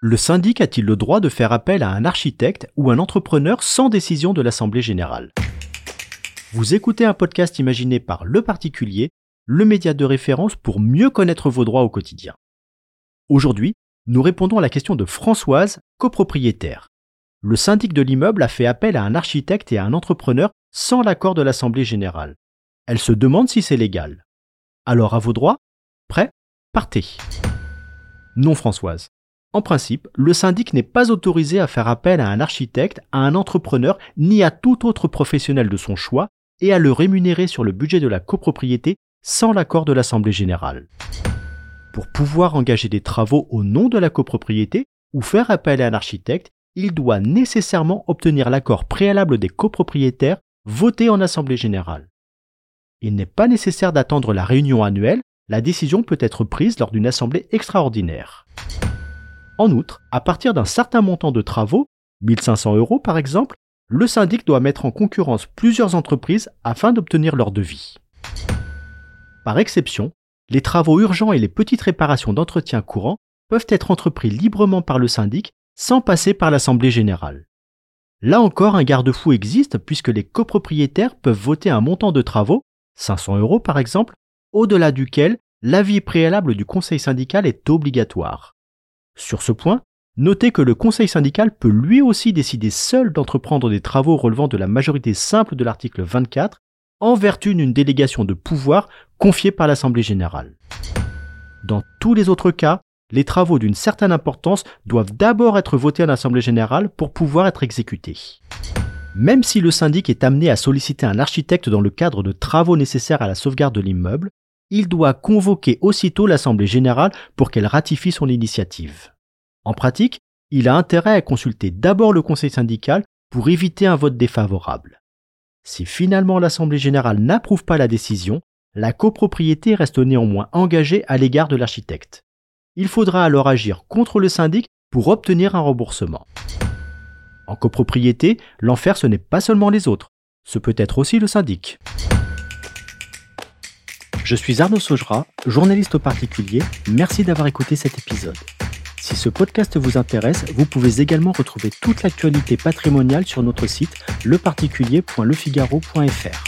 Le syndic a-t-il le droit de faire appel à un architecte ou un entrepreneur sans décision de l'Assemblée générale? Vous écoutez un podcast imaginé par Le Particulier, le média de référence pour mieux connaître vos droits au quotidien. Aujourd'hui, nous répondons à la question de Françoise, copropriétaire. Le syndic de l'immeuble a fait appel à un architecte et à un entrepreneur sans l'accord de l'Assemblée générale. Elle se demande si c'est légal. Alors à vos droits Prêt Partez. Non Françoise. En principe, le syndic n'est pas autorisé à faire appel à un architecte, à un entrepreneur, ni à tout autre professionnel de son choix, et à le rémunérer sur le budget de la copropriété sans l'accord de l'Assemblée générale. Pour pouvoir engager des travaux au nom de la copropriété ou faire appel à un architecte, il doit nécessairement obtenir l'accord préalable des copropriétaires voté en Assemblée générale. Il n'est pas nécessaire d'attendre la réunion annuelle, la décision peut être prise lors d'une assemblée extraordinaire. En outre, à partir d'un certain montant de travaux, 1500 euros par exemple, le syndic doit mettre en concurrence plusieurs entreprises afin d'obtenir leur devis. Par exception, les travaux urgents et les petites réparations d'entretien courant peuvent être entrepris librement par le syndic sans passer par l'Assemblée générale. Là encore, un garde-fou existe puisque les copropriétaires peuvent voter un montant de travaux, 500 euros par exemple, au-delà duquel l'avis préalable du conseil syndical est obligatoire. Sur ce point, notez que le conseil syndical peut lui aussi décider seul d'entreprendre des travaux relevant de la majorité simple de l'article 24 en vertu d'une délégation de pouvoir confiée par l'Assemblée générale. Dans tous les autres cas, les travaux d'une certaine importance doivent d'abord être votés en Assemblée générale pour pouvoir être exécutés. Même si le syndic est amené à solliciter un architecte dans le cadre de travaux nécessaires à la sauvegarde de l'immeuble, il doit convoquer aussitôt l'Assemblée générale pour qu'elle ratifie son initiative. En pratique, il a intérêt à consulter d'abord le conseil syndical pour éviter un vote défavorable. Si finalement l'Assemblée générale n'approuve pas la décision, la copropriété reste néanmoins engagée à l'égard de l'architecte. Il faudra alors agir contre le syndic pour obtenir un remboursement. En copropriété, l'enfer ce n'est pas seulement les autres, ce peut être aussi le syndic. Je suis Arnaud Saugera, journaliste au particulier. Merci d'avoir écouté cet épisode. Si ce podcast vous intéresse, vous pouvez également retrouver toute l'actualité patrimoniale sur notre site leparticulier.lefigaro.fr.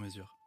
mesure.